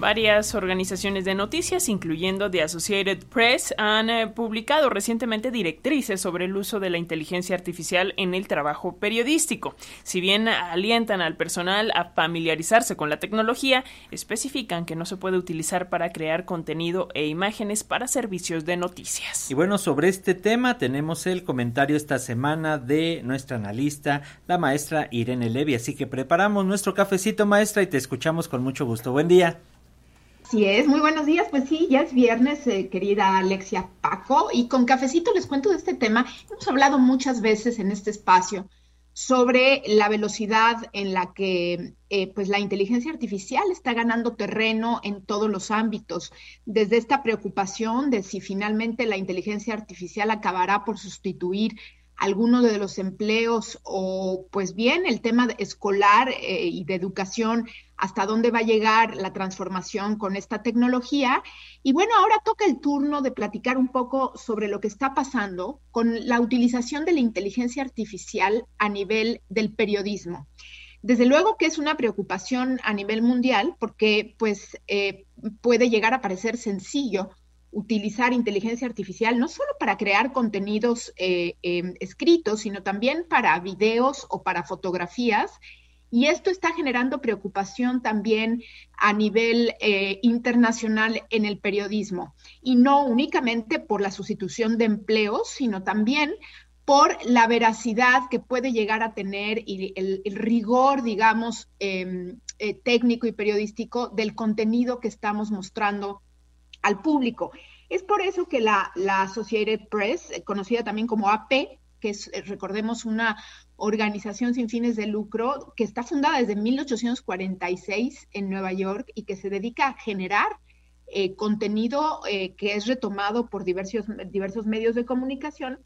Varias organizaciones de noticias, incluyendo The Associated Press, han eh, publicado recientemente directrices sobre el uso de la inteligencia artificial en el trabajo periodístico. Si bien alientan al personal a familiarizarse con la tecnología, especifican que no se puede utilizar para crear contenido e imágenes para servicios de noticias. Y bueno, sobre este tema tenemos el comentario esta semana de nuestra analista, la maestra Irene Levy. Así que preparamos nuestro cafecito, maestra, y te escuchamos con mucho gusto. Buen día. Así es, muy buenos días. Pues sí, ya es viernes, eh, querida Alexia Paco, y con cafecito les cuento de este tema. Hemos hablado muchas veces en este espacio sobre la velocidad en la que eh, pues la inteligencia artificial está ganando terreno en todos los ámbitos, desde esta preocupación de si finalmente la inteligencia artificial acabará por sustituir alguno de los empleos o pues bien el tema escolar eh, y de educación, hasta dónde va a llegar la transformación con esta tecnología. Y bueno, ahora toca el turno de platicar un poco sobre lo que está pasando con la utilización de la inteligencia artificial a nivel del periodismo. Desde luego que es una preocupación a nivel mundial porque pues eh, puede llegar a parecer sencillo utilizar inteligencia artificial no solo para crear contenidos eh, em, escritos, sino también para videos o para fotografías. Y esto está generando preocupación también a nivel eh, internacional en el periodismo. Y no únicamente por la sustitución de empleos, sino también por la veracidad que puede llegar a tener y el, rigor, digamos, em, eh, técnico y periodístico del contenido que estamos mostrando al público. Es por eso que la, Associated Press, eh, conocida también como AP, que es, eh, recordemos, una organización sin fines de lucro que está fundada desde 1846 en Nueva York y que se dedica a generar eh, contenido que es retomado por diversos, diversos medios de comunicación.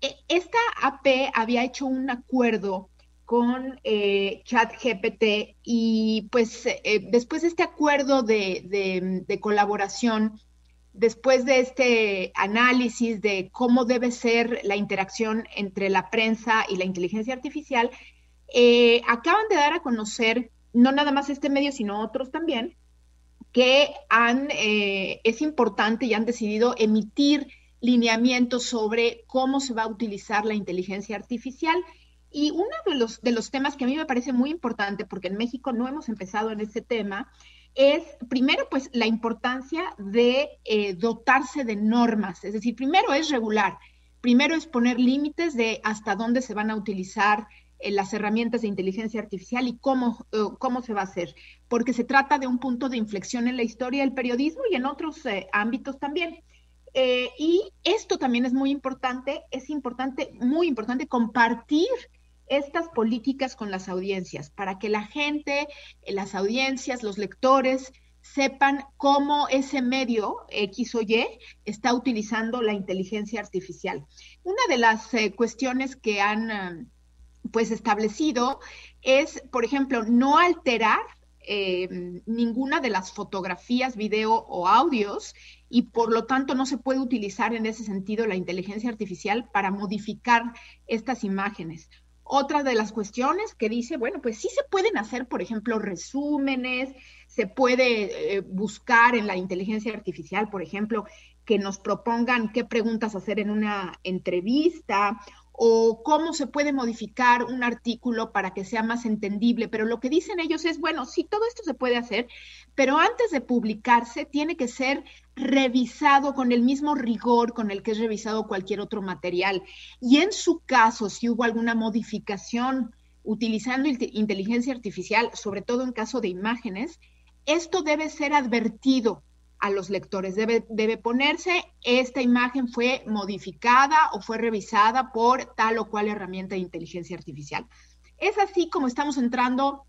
E, esta AP había hecho un acuerdo con eh, ChatGPT y pues eh, después de este acuerdo de, colaboración, después de este análisis de cómo debe ser la interacción entre la prensa y la inteligencia artificial, eh, acaban de dar a conocer, no nada más este medio, sino otros también, que han, es importante y han decidido emitir lineamientos sobre cómo se va a utilizar la inteligencia artificial y uno de los, de los temas que a mí me parece muy importante, porque en México no hemos empezado en este tema, es primero pues la importancia de eh, dotarse de normas, es decir, primero es regular, primero es poner límites de hasta dónde se van a utilizar eh, las herramientas de inteligencia artificial y cómo, eh, cómo se va a hacer, porque se trata de un punto de inflexión en la historia del periodismo y en otros ámbitos también. y esto también es muy importante, es importante, muy importante compartir estas políticas con las audiencias, para que la gente, las audiencias, los lectores, sepan cómo ese medio X o Y está utilizando la inteligencia artificial. Una de las eh, cuestiones que han eh, pues establecido es, por ejemplo, no alterar eh, ninguna de las fotografías, video o audios y por lo tanto no se puede utilizar en ese sentido la inteligencia artificial para modificar estas imágenes. Otra de las cuestiones que dice, bueno, pues sí se pueden hacer, por ejemplo, resúmenes, se puede eh, buscar en la inteligencia artificial, por ejemplo, que nos propongan qué preguntas hacer en una entrevista o cómo se puede modificar un artículo para que sea más entendible, pero lo que dicen ellos es, bueno, sí, todo esto se puede hacer, pero antes de publicarse tiene que ser revisado con el mismo rigor con el que es revisado cualquier otro material. Y en su caso, si hubo alguna modificación utilizando inteligencia artificial, sobre todo en caso de imágenes, esto debe ser advertido a los lectores. Debe, debe ponerse, esta imagen fue modificada o fue revisada por tal o cual herramienta de inteligencia artificial. Es así como estamos entrando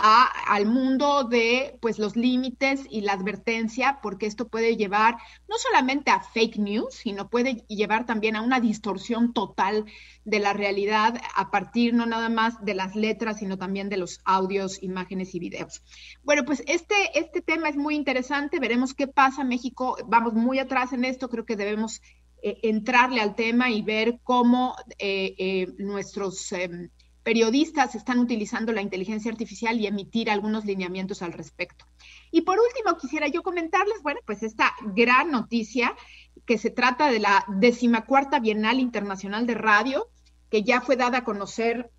al mundo de pues los límites y la advertencia, porque esto puede llevar no solamente a fake news, sino puede llevar también a una distorsión total de la realidad a partir no nada más de las letras, sino también de los audios, imágenes y videos. Bueno, pues este, este tema es muy interesante, veremos qué pasa. México, vamos muy atrás en esto, creo que debemos entrarle al tema y ver cómo nuestros em, periodistas están utilizando la inteligencia artificial y emitir algunos lineamientos al respecto. Y por último, quisiera yo comentarles, bueno, pues esta gran noticia que se trata de la decimacuarta Bienal Internacional de Radio, que ya fue dada a conocer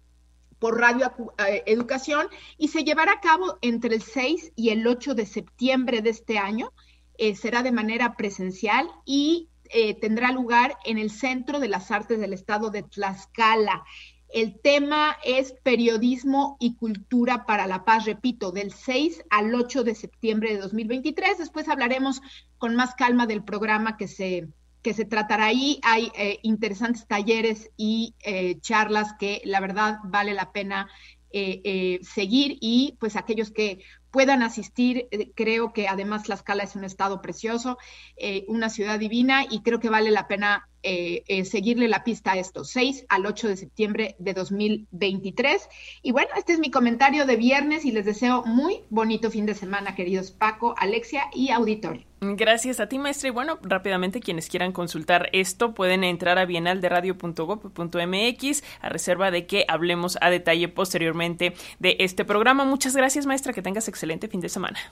por Radio eh, Educación y se llevará a cabo entre el 6 y el 8 de septiembre de este año. Eh, será de manera presencial y eh, tendrá lugar en el Centro de las Artes del Estado de Tlaxcala. El tema es periodismo y cultura para la paz, repito, del 6 al 8 de septiembre de 2023. Después hablaremos con más calma del programa que se, que se tratará ahí. Hay eh, interesantes talleres y eh, charlas que la verdad vale la pena eh, seguir y pues aquellos que puedan asistir, creo que además Tlaxcala es un estado precioso, una ciudad divina y creo que vale la pena eh, eh, seguirle la pista a esto, 6 al 8 de septiembre de 2023. Y bueno, este es mi comentario de viernes y les deseo muy bonito fin de semana, queridos Paco, Alexia y auditorio. Gracias a ti, maestra. Y bueno, rápidamente quienes quieran consultar esto pueden entrar a bienalderadio.gov.mx a reserva de que hablemos a detalle posteriormente de este programa. Muchas gracias, maestra. Que tengas excelente fin de semana.